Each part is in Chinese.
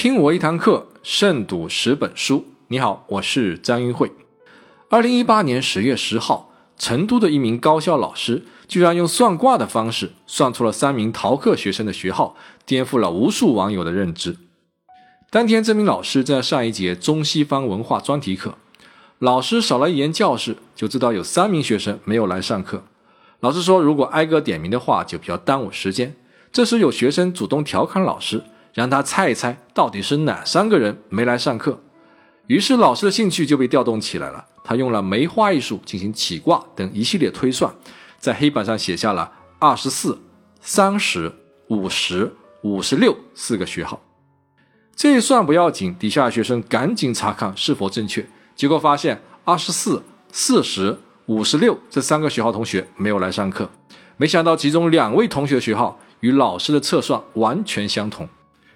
听我一堂课，胜读十本书。你好，我是张云慧。二零一八年十月十号，成都的一名高校老师居然用算卦的方式算出了三名逃课学生的学号，颠覆了无数网友的认知。当天，这名老师在上一节中西方文化专题课，老师扫了一眼教室，就知道有三名学生没有来上课。老师说，如果挨个点名的话，就比较耽误时间。这时，有学生主动调侃老师。让他猜一猜到底是哪三个人没来上课，于是老师的兴趣就被调动起来了。他用了梅花易数进行起卦等一系列推算，在黑板上写下了二十四、三十、五十、五十六四个学号。这一算不要紧，底下的学生赶紧查看是否正确，结果发现二十四、四十、五十六这三个学号同学没有来上课。没想到其中两位同学学号与老师的测算完全相同。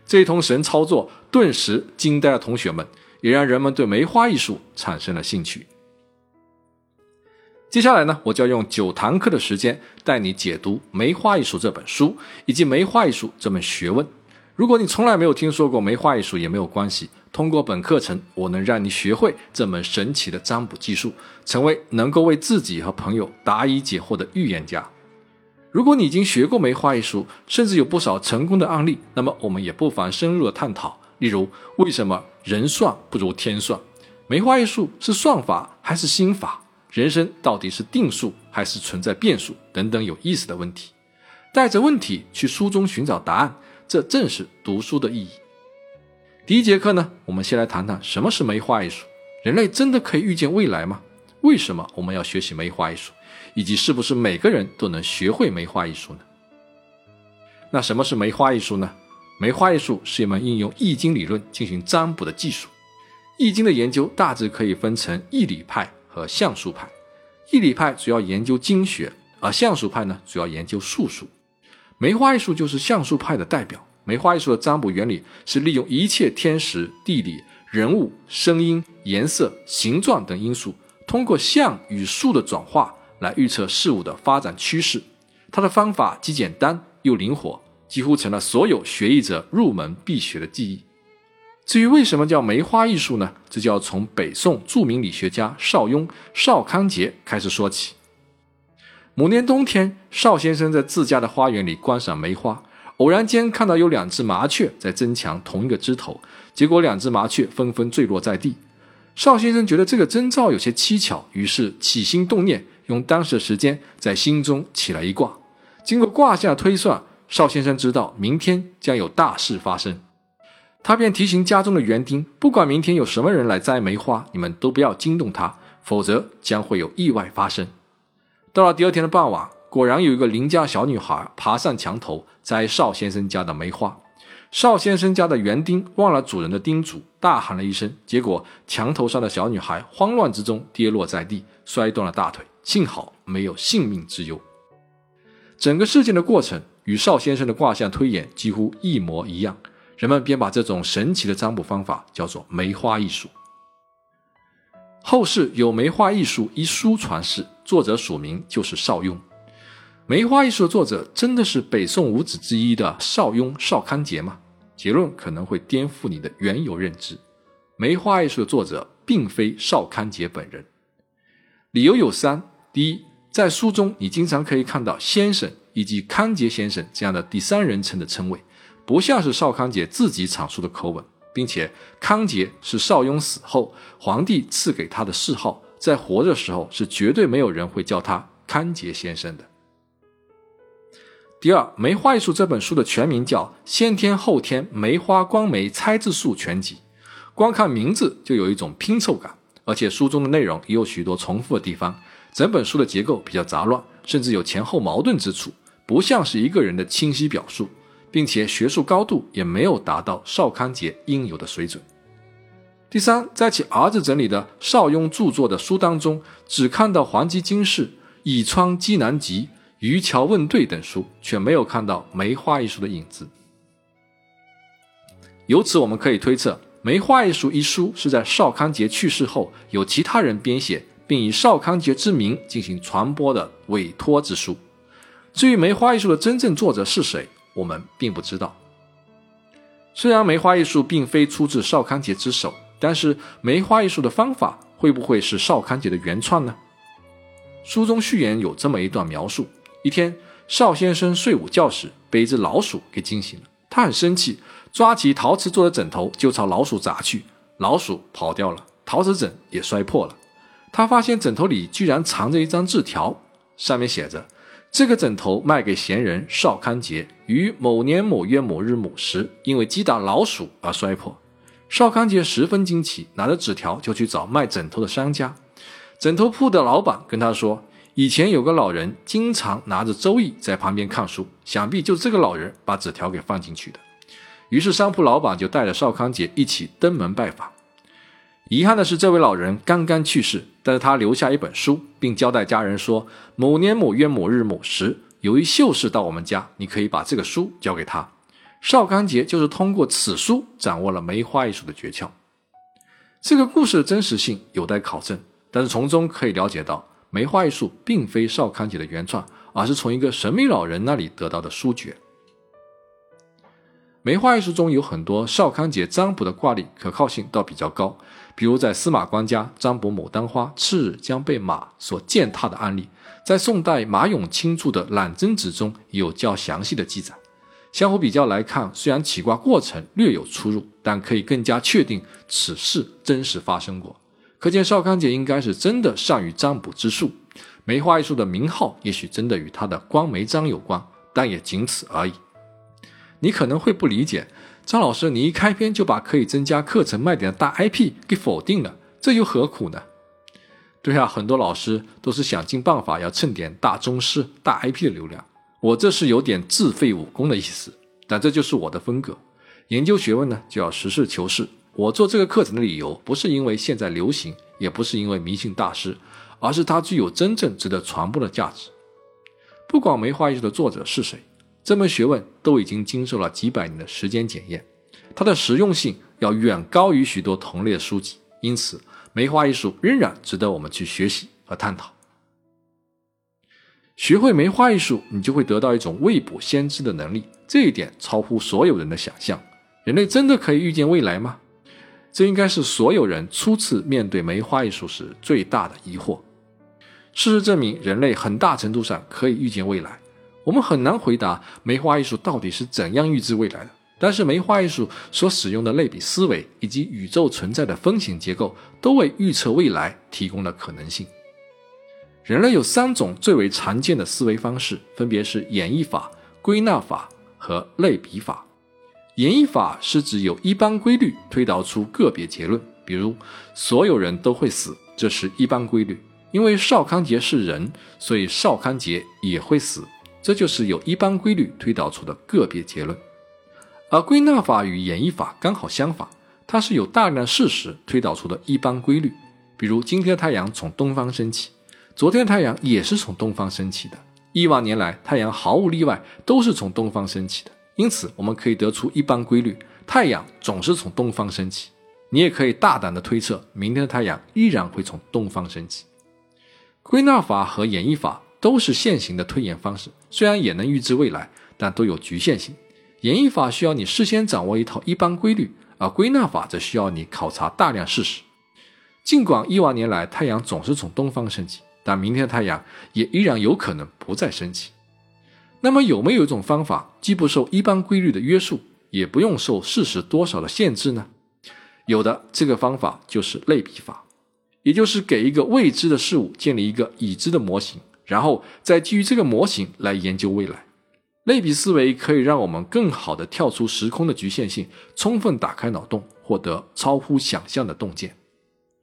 这一通神操作顿时惊呆了同学们，也让人们对梅花艺术产生了兴趣。接下来呢，我就要用九堂课的时间带你解读《梅花艺术》这本书以及梅花艺术这门学问。如果你从来没有听说过梅花艺术，也没有关系。通过本课程，我能让你学会这门神奇的占卜技术，成为能够为自己和朋友答疑解惑的预言家。如果你已经学过梅花易数，甚至有不少成功的案例，那么我们也不妨深入的探讨。例如，为什么人算不如天算？梅花易数是算法还是心法？人生到底是定数还是存在变数？等等有意思的问题。带着问题去书中寻找答案，这正是读书的意义。第一节课呢，我们先来谈谈什么是梅花易数。人类真的可以预见未来吗？为什么我们要学习梅花易数？以及是不是每个人都能学会梅花艺术呢？那什么是梅花艺术呢？梅花艺术是一门应用易经理论进行占卜的技术。易经的研究大致可以分成易理派和象数派。易理派主要研究经学，而象数派呢主要研究术数。梅花艺术就是象数派的代表。梅花艺术的占卜原理是利用一切天时、地理、人物、声音、颜色、形状等因素，通过象与数的转化。来预测事物的发展趋势，它的方法既简单又灵活，几乎成了所有学艺者入门必学的技艺。至于为什么叫梅花艺术呢？这就要从北宋著名理学家邵雍、邵康节开始说起。某年冬天，邵先生在自家的花园里观赏梅花，偶然间看到有两只麻雀在争抢同一个枝头，结果两只麻雀纷纷坠落在地。邵先生觉得这个征兆有些蹊跷，于是起心动念。用当时的时间在心中起了一卦，经过卦象推算，邵先生知道明天将有大事发生，他便提醒家中的园丁，不管明天有什么人来摘梅花，你们都不要惊动他，否则将会有意外发生。到了第二天的傍晚，果然有一个邻家小女孩爬上墙头摘邵先生家的梅花，邵先生家的园丁忘了主人的叮嘱，大喊了一声，结果墙头上的小女孩慌乱之中跌落在地，摔断了大腿。幸好没有性命之忧。整个事件的过程与邵先生的卦象推演几乎一模一样，人们便把这种神奇的占卜方法叫做梅花易数。后世有《梅花易数》一书传世，作者署名就是邵雍。《梅花易数》的作者真的是北宋五子之一的邵雍、邵康节吗？结论可能会颠覆你的原有认知。《梅花易数》的作者并非邵康节本人，理由有三。第一，在书中你经常可以看到“先生”以及“康节先生”这样的第三人称的称谓，不像是邵康节自己阐述的口吻，并且康节是邵雍死后皇帝赐给他的谥号，在活着时候是绝对没有人会叫他康节先生的。第二，《梅花易数》这本书的全名叫《先天后天梅花光梅猜字术全集》，光看名字就有一种拼凑感，而且书中的内容也有许多重复的地方。整本书的结构比较杂乱，甚至有前后矛盾之处，不像是一个人的清晰表述，并且学术高度也没有达到邵康节应有的水准。第三，在其儿子整理的邵雍著作的书当中，只看到《黄鸡经世》《以窗击南集》《渔樵问对》等书，却没有看到《梅花易数》的影子。由此我们可以推测，《梅花易数》一书是在邵康节去世后，由其他人编写。并以邵康节之名进行传播的委托之书。至于梅花易数的真正作者是谁，我们并不知道。虽然梅花易数并非出自邵康节之手，但是梅花易数的方法会不会是邵康节的原创呢？书中序言有这么一段描述：一天，邵先生睡午觉时被一只老鼠给惊醒了，他很生气，抓起陶瓷做的枕头就朝老鼠砸去，老鼠跑掉了，陶瓷枕也摔破了。他发现枕头里居然藏着一张字条，上面写着：“这个枕头卖给闲人邵康节，于某年某月某日某时，因为击打老鼠而摔破。”邵康节十分惊奇，拿着纸条就去找卖枕头的商家。枕头铺的老板跟他说：“以前有个老人经常拿着《周易》在旁边看书，想必就是这个老人把纸条给放进去的。”于是商铺老板就带着邵康杰一起登门拜访。遗憾的是，这位老人刚刚去世，但是他留下一本书，并交代家人说：“某年某月某日某时，有一秀士到我们家，你可以把这个书交给他。”邵康杰就是通过此书掌握了梅花艺术的诀窍。这个故事的真实性有待考证。但是从中可以了解到，梅花艺术并非邵康杰的原创，而是从一个神秘老人那里得到的书诀。梅花艺术中有很多邵康节占卜的卦例可靠性倒比较高，比如在司马光家占卜牡丹花次日将被马所践踏的案例，在宋代马永清著的《懒真子》中有较详细的记载。相互比较来看，虽然起卦过程略有出入，但可以更加确定此事真实发生过。可见邵康节应该是真的善于占卜之术，梅花艺术的名号也许真的与他的光梅章有关，但也仅此而已。你可能会不理解，张老师，你一开篇就把可以增加课程卖点的大 IP 给否定了，这又何苦呢？对啊，很多老师都是想尽办法要蹭点大宗师、大 IP 的流量，我这是有点自废武功的意思，但这就是我的风格。研究学问呢，就要实事求是。我做这个课程的理由，不是因为现在流行，也不是因为迷信大师，而是它具有真正值得传播的价值。不管梅花易数的作者是谁，这门学问都已经经受了几百年的时间检验，它的实用性要远高于许多同类的书籍，因此梅花艺术仍然值得我们去学习和探讨。学会梅花艺术，你就会得到一种未卜先知的能力，这一点超乎所有人的想象。人类真的可以预见未来吗？这应该是所有人初次面对梅花艺术时最大的疑惑。事实证明，人类很大程度上可以预见未来。我们很难回答梅花艺术到底是怎样预知未来的，但是梅花艺术所使用的类比思维以及宇宙存在的风险结构，都为预测未来提供了可能性。人类有三种最为常见的思维方式，分别是演绎法、归纳法和类比法。演绎法是指有一般规律推导出个别结论，比如所有人都会死，这是一般规律。因为邵康节是人，所以邵康节也会死，这就是有一般规律推导出的个别结论。而归纳法与演绎法刚好相反，它是有大量事实推导出的一般规律，比如今天的太阳从东方升起，昨天太阳也是从东方升起的，亿万年来太阳毫无例外都是从东方升起的。因此，我们可以得出一般规律：太阳总是从东方升起。你也可以大胆的推测，明天的太阳依然会从东方升起。归纳法和演绎法都是现行的推演方式，虽然也能预知未来，但都有局限性。演绎法需要你事先掌握一套一般规律，而归纳法则需要你考察大量事实。尽管亿万年来太阳总是从东方升起，但明天的太阳也依然有可能不再升起。那么有没有一种方法，既不受一般规律的约束，也不用受事实多少的限制呢？有的，这个方法就是类比法，也就是给一个未知的事物建立一个已知的模型，然后再基于这个模型来研究未来。类比思维可以让我们更好地跳出时空的局限性，充分打开脑洞，获得超乎想象的洞见。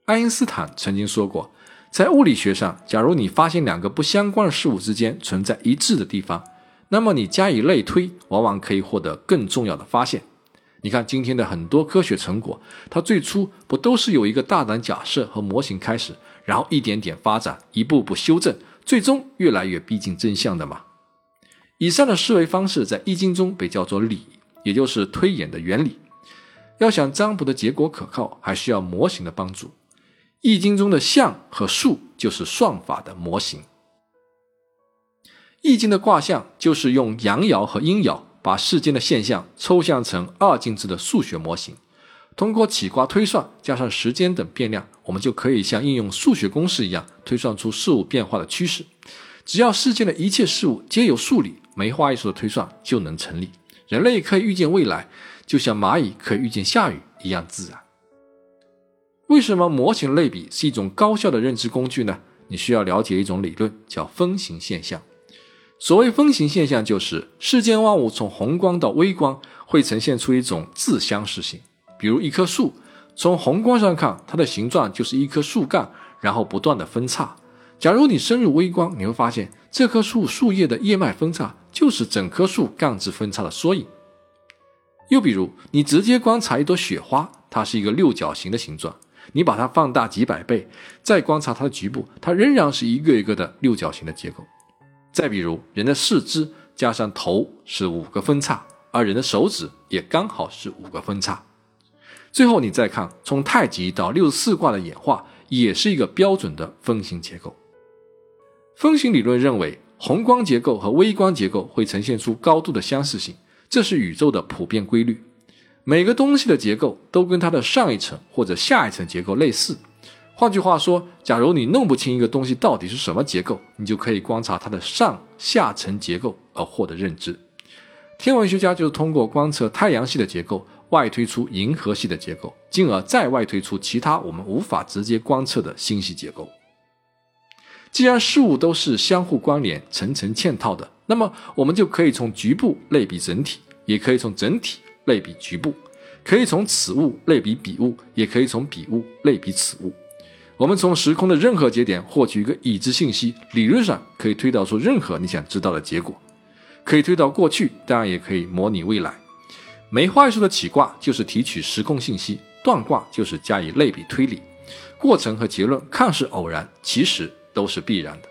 爱因斯坦曾经说过，在物理学上，假如你发现两个不相关的事物之间存在一致的地方，那么你加以类推，往往可以获得更重要的发现。你看今天的很多科学成果，它最初不都是有一个大胆假设和模型开始，然后一点点发展，一步步修正，最终越来越逼近真相的吗？以上的思维方式在易经中被叫做理，也就是推演的原理。要想占卜的结果可靠，还需要模型的帮助。易经中的象和数就是算法的模型。易经的卦象就是用阳爻和阴爻把世间的现象抽象成二进制的数学模型。通过起卦推算加上时间等变量，我们就可以像应用数学公式一样推算出事物变化的趋势。只要世间的一切事物皆有数理，梅花易数的推算就能成立。人类可以预见未来，就像蚂蚁可以预见下雨一样自然。为什么模型类比是一种高效的认知工具呢？你需要了解一种理论，叫分形现象。所谓分形现象，就是世间万物从宏观到微观会呈现出一种自相似性。比如一棵树，从宏观上看，它的形状就是一棵树干，然后不断的分叉。假如你深入微观，你会发现这棵树树叶的叶脉分叉就是整棵树干枝分叉的缩影。又比如，你直接观察一朵雪花，它是一个六角形的形状，你把它放大几百倍，再观察它的局部，它仍然是一个一个的六角形的结构。再比如，人的四肢加上头是五个分叉，而人的手指也刚好是五个分叉。最后，你再看从太极到六十四卦的演化，也是一个标准的分形结构。分形理论认为，宏观结构和微观结构会呈现出高度的相似性，这是宇宙的普遍规律。每个东西的结构都跟它的上一层或者下一层结构类似。换句话说，假如你弄不清一个东西到底是什么结构，你就可以观察它的上下层结构而获得认知。天文学家就是通过观测太阳系的结构。外推出银河系的结构，进而再外推出其他我们无法直接观测的星系结构。既然事物都是相互关联、层层嵌套的，那么我们就可以从局部类比整体，也可以从整体类比局部，可以从此物类比彼物，也可以从彼物类比此物。我们从时空的任何节点获取一个已知信息，理论上可以推导出任何你想知道的结果，可以推导过去，当然也可以模拟未来。梅花易数的起卦就是提取时空信息，断卦就是加以类比推理，过程和结论看似偶然，其实都是必然的。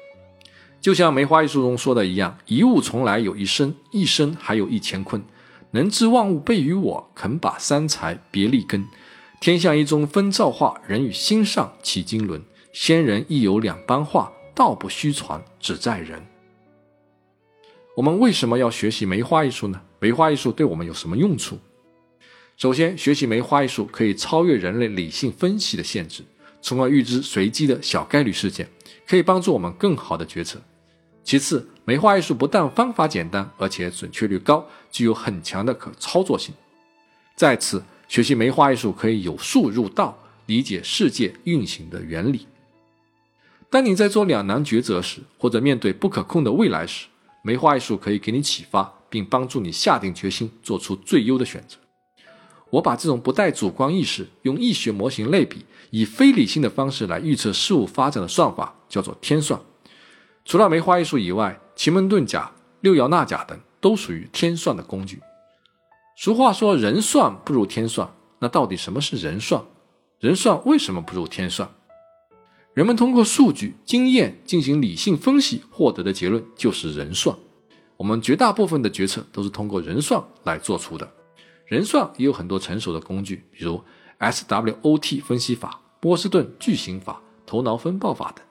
就像梅花易数中说的一样：“一物从来有一生，一生还有一乾坤。能知万物备于我，肯把三才别立根。天象一宗分造化，人与心上起经纶。先人亦有两般话，道不虚传，只在人。”我们为什么要学习梅花易数呢？梅花艺术对我们有什么用处？首先，学习梅花艺术可以超越人类理性分析的限制，从而预知随机的小概率事件，可以帮助我们更好的决策。其次，梅花艺术不但方法简单，而且准确率高，具有很强的可操作性。再次，学习梅花艺术可以有术入道，理解世界运行的原理。当你在做两难抉择时，或者面对不可控的未来时，梅花艺术可以给你启发，并帮助你下定决心做出最优的选择。我把这种不带主观意识、用易学模型类比、以非理性的方式来预测事物发展的算法叫做天算。除了梅花易数以外，奇门遁甲、六爻纳甲等都属于天算的工具。俗话说“人算不如天算”，那到底什么是人算？人算为什么不如天算？人们通过数据经验进行理性分析获得的结论就是人算。我们绝大部分的决策都是通过人算来做出的。人算也有很多成熟的工具，比如 SWOT 分析法、波士顿巨型法、头脑风暴法等。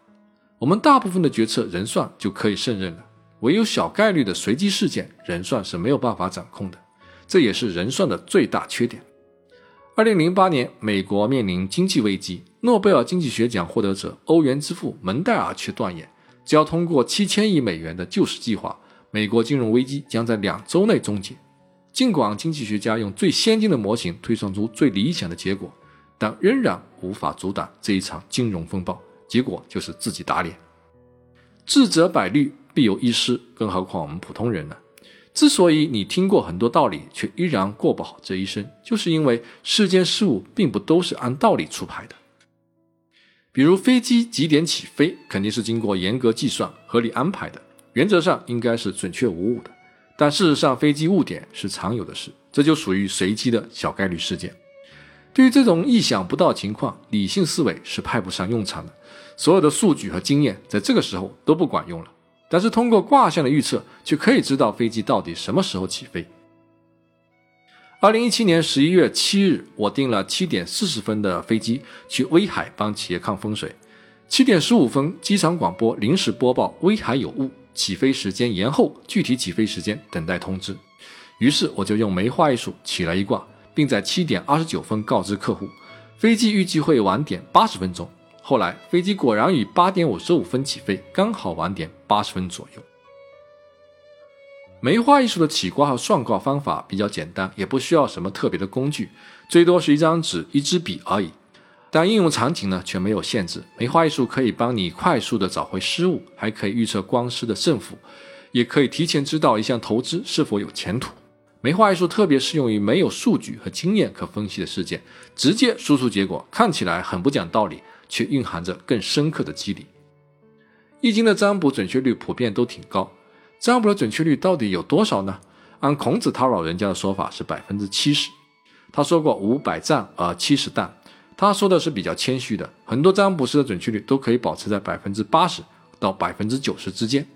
我们大部分的决策人算就可以胜任了，唯有小概率的随机事件，人算是没有办法掌控的。这也是人算的最大缺点。二零零八年，美国面临经济危机，诺贝尔经济学奖获得者欧元之父蒙代尔却断言，只要通过七千亿美元的救市计划，美国金融危机将在两周内终结。尽管经济学家用最先进的模型推算出最理想的结果，但仍然无法阻挡这一场金融风暴，结果就是自己打脸。智者百虑，必有一失，更何况我们普通人呢？之所以你听过很多道理，却依然过不好这一生，就是因为世间事物并不都是按道理出牌的。比如飞机几点起飞，肯定是经过严格计算、合理安排的，原则上应该是准确无误的。但事实上，飞机误点是常有的事，这就属于随机的小概率事件。对于这种意想不到情况，理性思维是派不上用场的，所有的数据和经验在这个时候都不管用了。但是通过卦象的预测，却可以知道飞机到底什么时候起飞。二零一七年十一月七日，我订了七点四十分的飞机去威海帮企业看风水。七点十五分，机场广播临时播报威海有雾，起飞时间延后，具体起飞时间等待通知。于是我就用梅花易数起了一卦，并在七点二十九分告知客户，飞机预计会晚点八十分钟。后来飞机果然以八点五十五分起飞，刚好晚点八十分左右。梅花易数的起卦和算卦方法比较简单，也不需要什么特别的工具，最多是一张纸、一支笔而已。但应用场景呢却没有限制。梅花易数可以帮你快速的找回失误，还可以预测光师的胜负，也可以提前知道一项投资是否有前途。梅花易数特别适用于没有数据和经验可分析的事件，直接输出结果，看起来很不讲道理，却蕴含着更深刻的机理。易经的占卜准确率普遍都挺高，占卜的准确率到底有多少呢？按孔子他老人家的说法是百分之七十。他说过五百占而七十旦，他说的是比较谦虚的。很多占卜师的准确率都可以保持在百分之八十到百分之九十之间。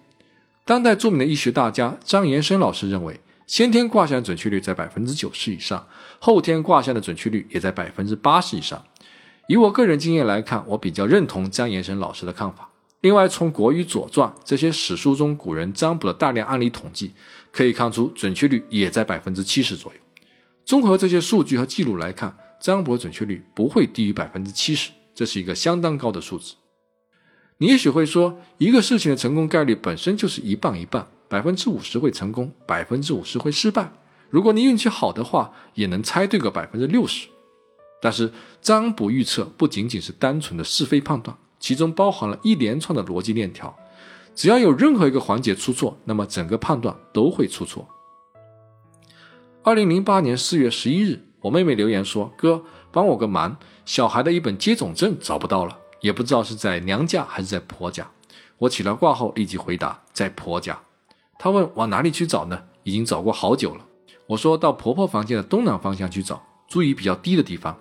当代著名的医学大家张延生老师认为。先天卦象准确率在百分之九十以上，后天卦象的准确率也在百分之八十以上。以我个人经验来看，我比较认同张延生老师的看法。另外，从《国语》《左传》这些史书中古人占卜的大量案例统计，可以看出准确率也在百分之七十左右。综合这些数据和记录来看，占卜准确率不会低于百分之七十，这是一个相当高的数字。你也许会说，一个事情的成功概率本身就是一半一半。百分之五十会成功，百分之五十会失败。如果你运气好的话，也能猜对个百分之六十。但是占卜预测不仅仅是单纯的是非判断，其中包含了一连串的逻辑链条。只要有任何一个环节出错，那么整个判断都会出错。二零零八年四月十一日，我妹妹留言说：“哥，帮我个忙，小孩的一本接种证找不到了，也不知道是在娘家还是在婆家。”我起了卦后，立即回答：“在婆家。”她问往哪里去找呢？已经找过好久了。我说到婆婆房间的东南方向去找，注意比较低的地方。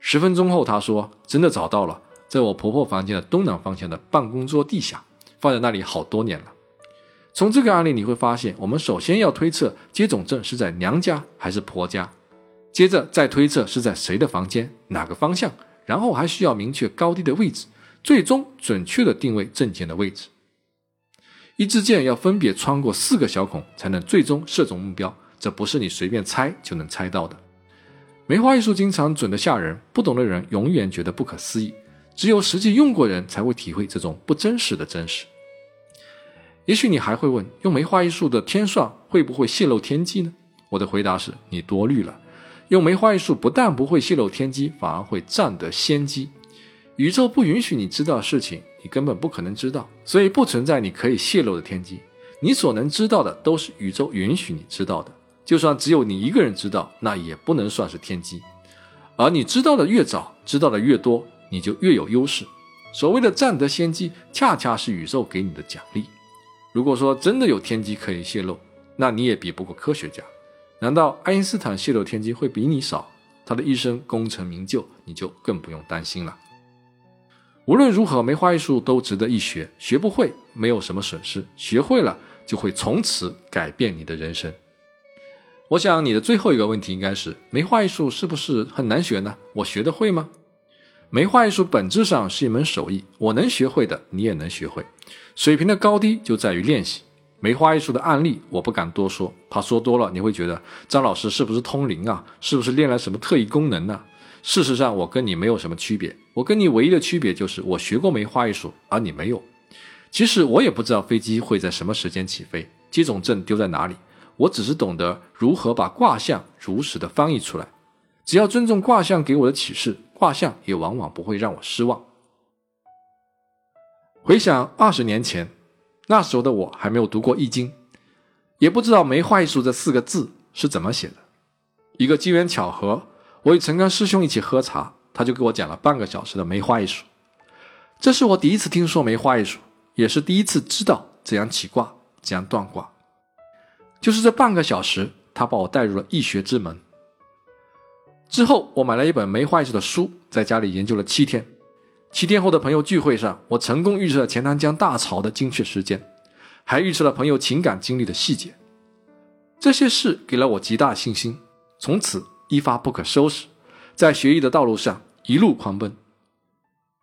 十分钟后，她说真的找到了，在我婆婆房间的东南方向的办公桌地下，放在那里好多年了。从这个案例你会发现，我们首先要推测接种证是在娘家还是婆家，接着再推测是在谁的房间哪个方向，然后还需要明确高低的位置，最终准确的定位证件的位置。一支箭要分别穿过四个小孔，才能最终射中目标。这不是你随便猜就能猜到的。梅花易数经常准得吓人，不懂的人永远觉得不可思议。只有实际用过人才会体会这种不真实的真实。也许你还会问，用梅花易数的天算会不会泄露天机呢？我的回答是你多虑了。用梅花易数不但不会泄露天机，反而会占得先机。宇宙不允许你知道的事情。你根本不可能知道，所以不存在你可以泄露的天机。你所能知道的都是宇宙允许你知道的，就算只有你一个人知道，那也不能算是天机。而你知道的越早，知道的越多，你就越有优势。所谓的占得先机，恰恰是宇宙给你的奖励。如果说真的有天机可以泄露，那你也比不过科学家。难道爱因斯坦泄露天机会比你少？他的一生功成名就，你就更不用担心了。无论如何，梅花艺术都值得一学。学不会没有什么损失，学会了就会从此改变你的人生。我想你的最后一个问题应该是：梅花艺术是不是很难学呢？我学得会吗？梅花艺术本质上是一门手艺，我能学会的，你也能学会。水平的高低就在于练习。梅花艺术的案例我不敢多说，怕说多了你会觉得张老师是不是通灵啊？是不是练了什么特异功能呢？事实上，我跟你没有什么区别。我跟你唯一的区别就是我学过梅花艺术，而你没有。其实我也不知道飞机会在什么时间起飞，接种证丢在哪里。我只是懂得如何把卦象如实的翻译出来。只要尊重卦象给我的启示，卦象也往往不会让我失望。回想二十年前，那时候的我还没有读过易经，也不知道梅花易数这四个字是怎么写的。一个机缘巧合。我与陈刚师兄一起喝茶，他就给我讲了半个小时的梅花易数。这是我第一次听说梅花易数，也是第一次知道怎样起卦、怎样断卦。就是这半个小时，他把我带入了易学之门。之后，我买了一本梅花易数的书，在家里研究了七天。七天后的朋友聚会上，我成功预测了钱塘江大潮的精确时间，还预测了朋友情感经历的细节。这些事给了我极大信心，从此。一发不可收拾，在学艺的道路上一路狂奔。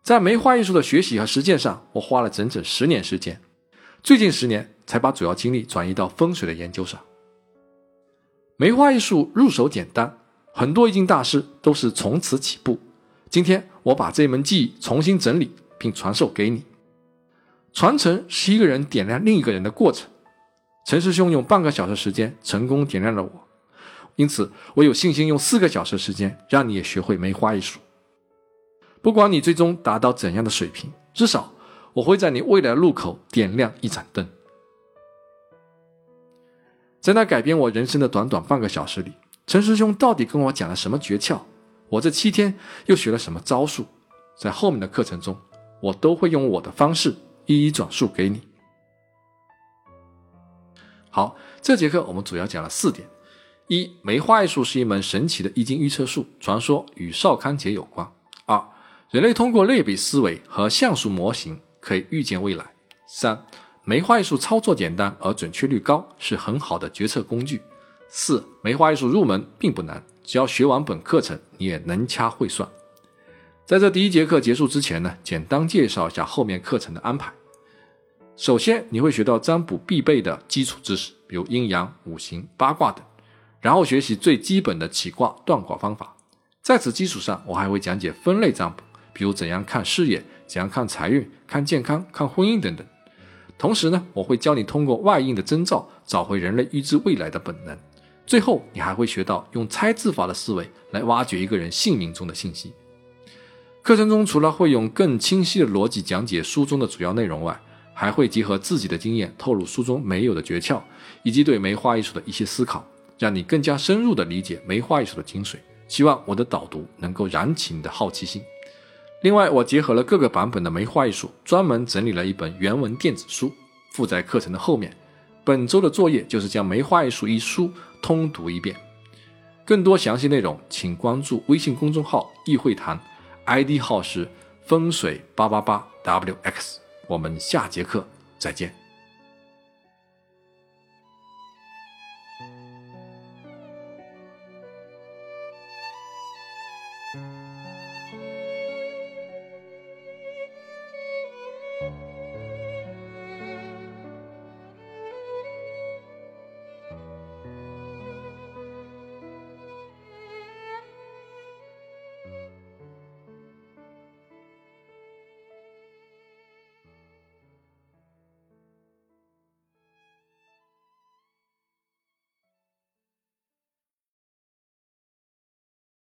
在梅花艺术的学习和实践上，我花了整整十年时间，最近十年才把主要精力转移到风水的研究上。梅花艺术入手简单，很多易经大师都是从此起步。今天我把这门技艺重新整理并传授给你。传承是一个人点亮另一个人的过程。陈师兄用半个小时时间成功点亮了我，因此我有信心用四个小时时间让你也学会梅花艺术。不管你最终达到怎样的水平，至少我会在你未来路口点亮一盏灯。在那改变我人生的短短半个小时里，陈师兄到底跟我讲了什么诀窍？我这七天又学了什么招数？在后面的课程中，我都会用我的方式一一转述给你。好，这节课我们主要讲了四点：一、梅花艺术是一门神奇的易经预测术，传说与少康节有关；二、人类通过类比思维和像素模型可以预见未来；三、梅花艺术操作简单而准确率高，是很好的决策工具。四、梅花艺术入门并不难，只要学完本课程，你也能掐会算。在这第一节课结束之前呢，简单介绍一下后面课程的安排。首先，你会学到占卜必备的基础知识，比如阴阳、五行、八卦等，然后学习最基本的起卦、断卦方法。在此基础上，我还会讲解分类占卜，比如怎样看事业、怎样看财运、看健康、看婚姻等等。同时呢，我会教你通过外应的征兆找回人类预知未来的本能。最后，你还会学到用猜字法的思维来挖掘一个人姓名中的信息。课程中除了会用更清晰的逻辑讲解书中的主要内容外，还会结合自己的经验透露书中没有的诀窍，以及对梅花艺术的一些思考，让你更加深入的理解梅花艺术的精髓。希望我的导读能够燃起你的好奇心。另外，我结合了各个版本的梅花艺术，专门整理了一本原文电子书，附在课程的后面。本周的作业就是将《梅花易数》一书通读一遍。更多详细内容，请关注微信公众号“易会谈 ”，ID 号是风水八八八 wx。我们下节课再见。